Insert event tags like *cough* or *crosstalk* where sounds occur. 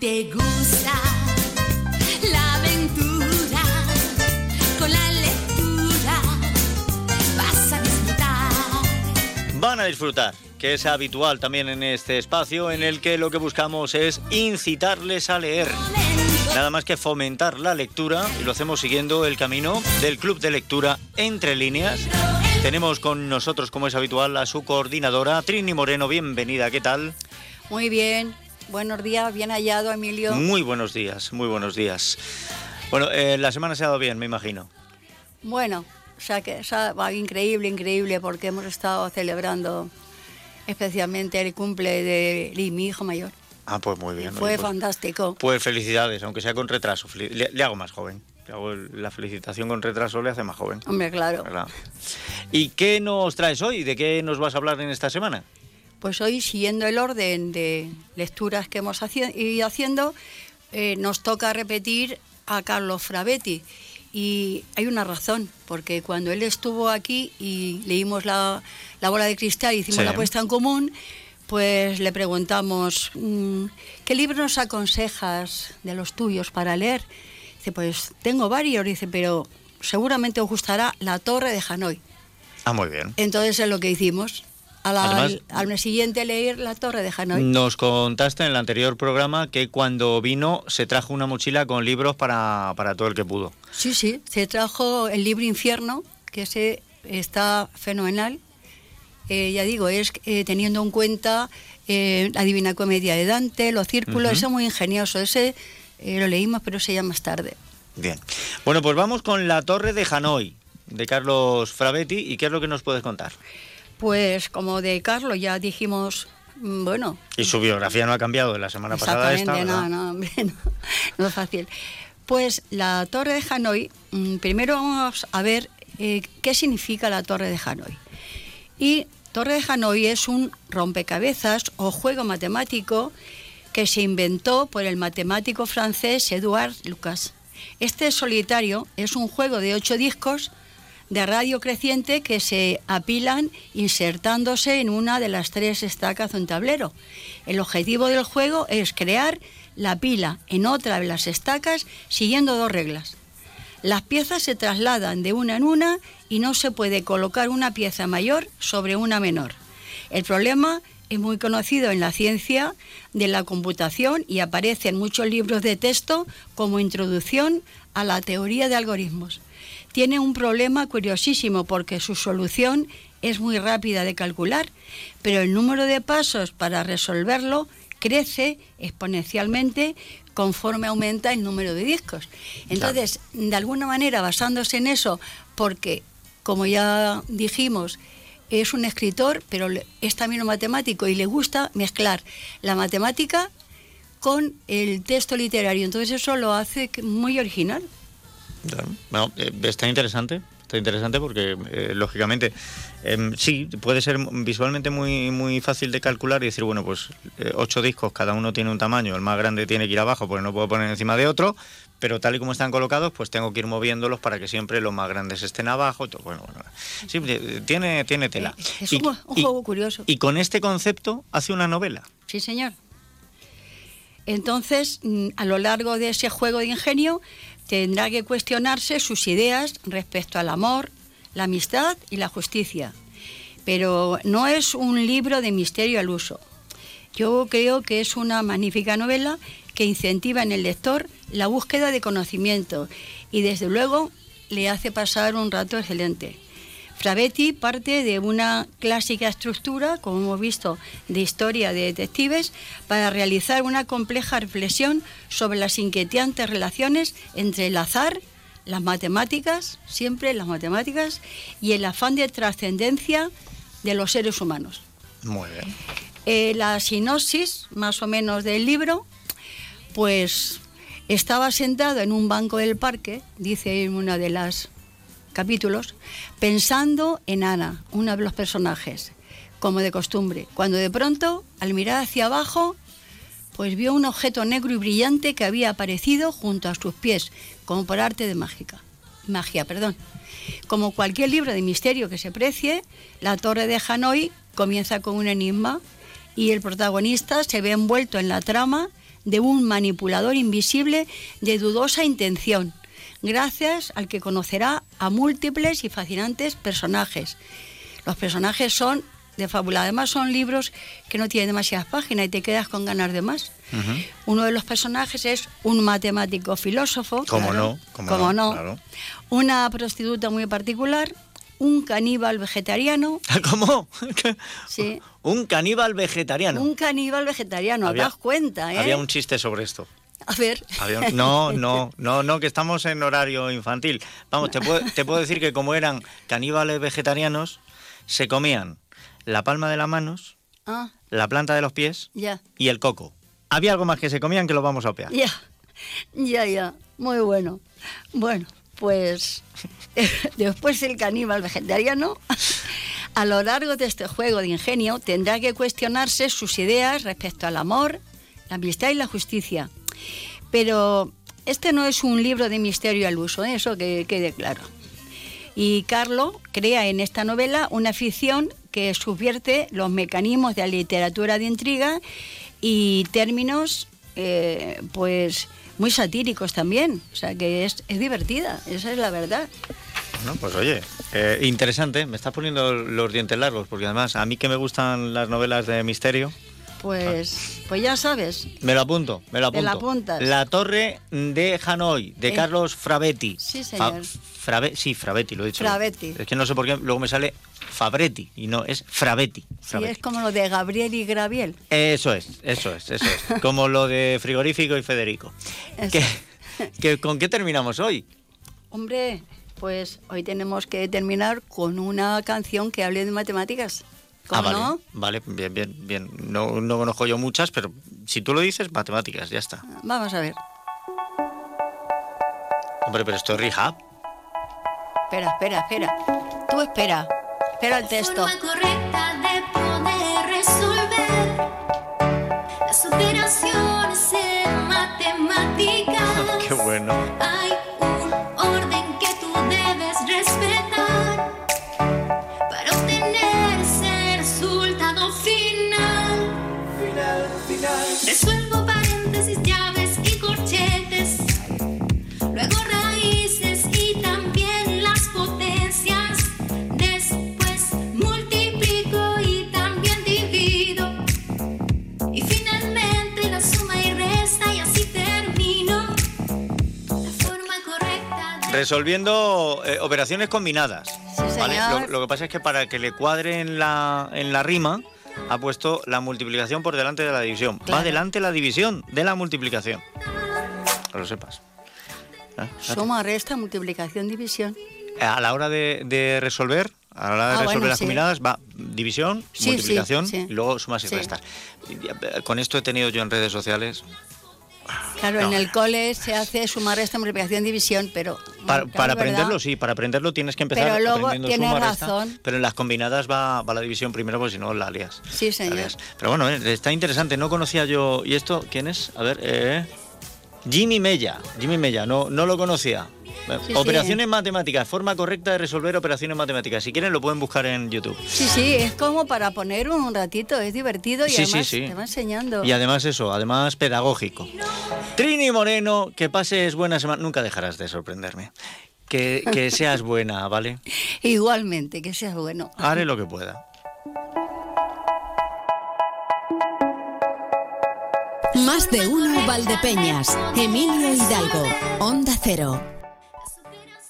te gusta la aventura, con la lectura vas a disfrutar. Van a disfrutar, que es habitual también en este espacio en el que lo que buscamos es incitarles a leer. Nada más que fomentar la lectura y lo hacemos siguiendo el camino del Club de Lectura Entre Líneas. Tenemos con nosotros, como es habitual, a su coordinadora, Trini Moreno. Bienvenida, ¿qué tal? Muy bien, buenos días, bien hallado, Emilio. Muy buenos días, muy buenos días. Bueno, eh, la semana se ha dado bien, me imagino. Bueno, o sea que o sea, increíble, increíble, porque hemos estado celebrando especialmente el cumple de mi hijo mayor. Ah, pues muy bien. Fue pues- fantástico. Pues felicidades, aunque sea con retraso. Le, le hago más joven. Le hago el- la felicitación con retraso le hace más joven. Hombre, claro. ¿verdad? ¿Y qué nos traes hoy? ¿De qué nos vas a hablar en esta semana? Pues hoy, siguiendo el orden de lecturas que hemos ido haciendo, eh, nos toca repetir a Carlos Frabetti. Y hay una razón, porque cuando él estuvo aquí y leímos la, la bola de cristal y hicimos Sí. la puesta en común, pues le preguntamos, mm, ¿qué libro nos aconsejas de los tuyos para leer? Dice, pues tengo varios, dice, pero seguramente os gustará La Torre de Hanoi. Ah, muy bien. Entonces es lo que hicimos. A la- Además- al, al mes siguiente leer La Torre de Hanoi. Nos contaste en el anterior programa que cuando vino se trajo una mochila con libros para, para todo el que pudo. Sí, sí, se trajo el libro Infierno, que ese está fenomenal. Eh, ya digo, es eh, teniendo en cuenta eh, la Divina Comedia de Dante, los círculos, Ujú. ese es muy ingenioso. Ese eh, lo leímos, pero se llama más tarde. Bien. Bueno, pues vamos con La Torre de Hanoi, de Carlos Frabetti. ¿Y qué es lo que nos puedes contar? Pues como de Carlos ya dijimos, mm, bueno, Y su biografía no ha cambiado de la semana pasada esta, no, no, *laughs* no, no es fácil. Pues la Torre de Hanoi, mm, primero vamos a ver eh, qué significa la Torre de Hanoi. Y Torre de Hanoi es un rompecabezas o juego matemático que se inventó por el matemático francés Edouard Lucas. Este solitario es un juego de ocho discos de radio creciente que se apilan insertándose en una de las tres estacas de un tablero. El objetivo del juego es crear la pila en otra de las estacas siguiendo dos reglas. Las piezas se trasladan de una en una y no se puede colocar una pieza mayor sobre una menor. El problema es muy conocido en la ciencia de la computación y aparece en muchos libros de texto como introducción a la teoría de algoritmos. Tiene un problema curiosísimo porque su solución es muy rápida de calcular, pero el número de pasos para resolverlo crece exponencialmente conforme aumenta el número de discos. Entonces, de alguna manera, basándose en eso, porque, como ya dijimos, es un escritor, pero es también un matemático y le gusta mezclar la matemática con el texto literario. Entonces eso lo hace muy original. Bueno, eh, está interesante, está interesante porque, eh, lógicamente, em, sí, puede ser visualmente muy, muy fácil de calcular y decir, bueno, pues eh, ocho discos, cada uno tiene un tamaño, el más grande tiene que ir abajo porque no puedo poner encima de otro, pero tal y como están colocados, pues tengo que ir moviéndolos para que siempre los más grandes estén abajo. Bueno, bueno, sí, tiene, tiene tela. Es Y- un, y- juego curioso. Y con este concepto hace una novela. Sí, señor. Entonces, mm, a lo largo de ese juego de ingenio, tendrá que cuestionarse sus ideas respecto al amor, la amistad y la justicia. Pero no es un libro de misterio al uso. Yo creo que es una magnífica novela que incentiva en el lector la búsqueda de conocimiento y desde luego le hace pasar un rato excelente. Frabetti parte de una clásica estructura, como hemos visto, de historia de detectives, para realizar una compleja reflexión sobre las inquietantes relaciones entre el azar, las matemáticas, siempre las matemáticas, y el afán de trascendencia de los seres humanos. Muy bien. Eh, la sinopsis, más o menos, del libro, pues estaba sentado en un banco del parque, dice uno de los capítulos, pensando en Ana, uno de los personajes, como de costumbre, cuando de pronto, al mirar hacia abajo, pues vio un objeto negro y brillante que había aparecido junto a sus pies, como por arte de mágica. Magia, perdón. Como cualquier libro de misterio que se precie, La Torre de Hanoi comienza con un enigma y el protagonista se ve envuelto en la trama de un manipulador invisible de dudosa intención, gracias al que conocerá a múltiples y fascinantes personajes. Los personajes son de fábula, además son libros que no tienen demasiadas páginas y te quedas con ganas de más. Uno de los personajes es un matemático filósofo. ¿Cómo claro, no? ¿Cómo cómo no? no. Claro. Una prostituta muy particular, un caníbal vegetariano. *laughs* ¿Cómo? Sí. Un caníbal vegetariano. Un caníbal vegetariano, Había- te das cuenta, ¿eh? Había un chiste sobre esto. A ver. No, no, no, no, que estamos en horario infantil. Vamos, te puedo, te puedo decir que como eran caníbales vegetarianos, se comían la palma de las manos, Ah, la planta de los pies y el coco. Había algo más que se comían que lo vamos a opear. ya, ya, ya. Muy bueno. Bueno, pues después el caníbal vegetariano, a lo largo de este juego de ingenio, tendrá que cuestionarse sus ideas respecto al amor, la amistad y la justicia. Pero este no es un libro de misterio al uso, ¿eh? eso que quede claro. Y Carlo crea en esta novela una ficción que subvierte los mecanismos de la literatura de intriga y términos, eh, pues, muy satíricos también. O sea, que es, es divertida, esa es la verdad. No, pues oye, eh, interesante. Me estás poniendo los dientes largos, porque además a mí que me gustan las novelas de misterio, Pues, pues ya sabes. me lo apunto, me lo Te apunto. la apuntas. La Torre de Hanoi, de Eh, Carlos Frabetti. sí, señor. Frabe- sí, Frabetti, lo he dicho. Frabetti. Es que no sé por qué luego me sale Fabretti y no, es Frabetti. Sí, Frabetti. es como lo de Gabriel y Graviel. Eso es, eso es, eso es. *laughs* Como lo de Frigorífico y Federico. ¿Qué- qué- ¿Con qué terminamos hoy? Hombre, pues hoy tenemos que terminar con una canción que hable de matemáticas. ¿Cómo ah, vale, no? vale, bien, bien, bien. No, no conozco yo muchas, pero si tú lo dices, matemáticas, ya está. Vamos a ver. Hombre, pero esto es rehab. Espera, espera, espera. Tú espera. Espera el texto. Forma correcta de poder resolver las operaciones en matemáticas. *laughs* Qué bueno. Resolviendo eh, operaciones combinadas. Sí, ¿vale? señor. Lo, lo que pasa es que para que le cuadre en la, en la rima, ha puesto la multiplicación por delante de la división. Va delante la división de la multiplicación. Que lo sepas. ¿Eh? Suma, resta, multiplicación, división. A la hora de, de resolver, a la hora de Ah, resolver bueno, las sí. combinadas, va división, Sí, multiplicación sí. y luego sumas y restas. Eh, Con esto he tenido yo en redes sociales. Claro, No. en el cole se hace suma, resta, multiplicación, división, pero... Para, verdad. aprenderlo, sí, para aprenderlo tienes que empezar Pero luego aprendiendo tienes razón. pero en las combinadas va, va la división primero, porque si no la lías. Sí, señor. lías. Pero bueno, eh, está interesante, no conocía yo... ¿Y esto quién es? A ver, eh, Jimmy Mella, Jimmy Mella, no, no lo conocía. Sí, operaciones matemáticas, forma correcta de resolver operaciones matemáticas. Si quieren lo pueden buscar en YouTube. Sí, sí, es como para poner un ratito, es divertido y Sí, sí, además sí. te va enseñando. Y además eso, además pedagógico. Trini Moreno, que pases buena semana. Nunca dejarás de sorprenderme. Que, que *laughs* seas buena, ¿vale? Igualmente, que seas bueno. Haré lo que pueda. Más de uno Valdepeñas. Emilio Hidalgo. Onda Cero.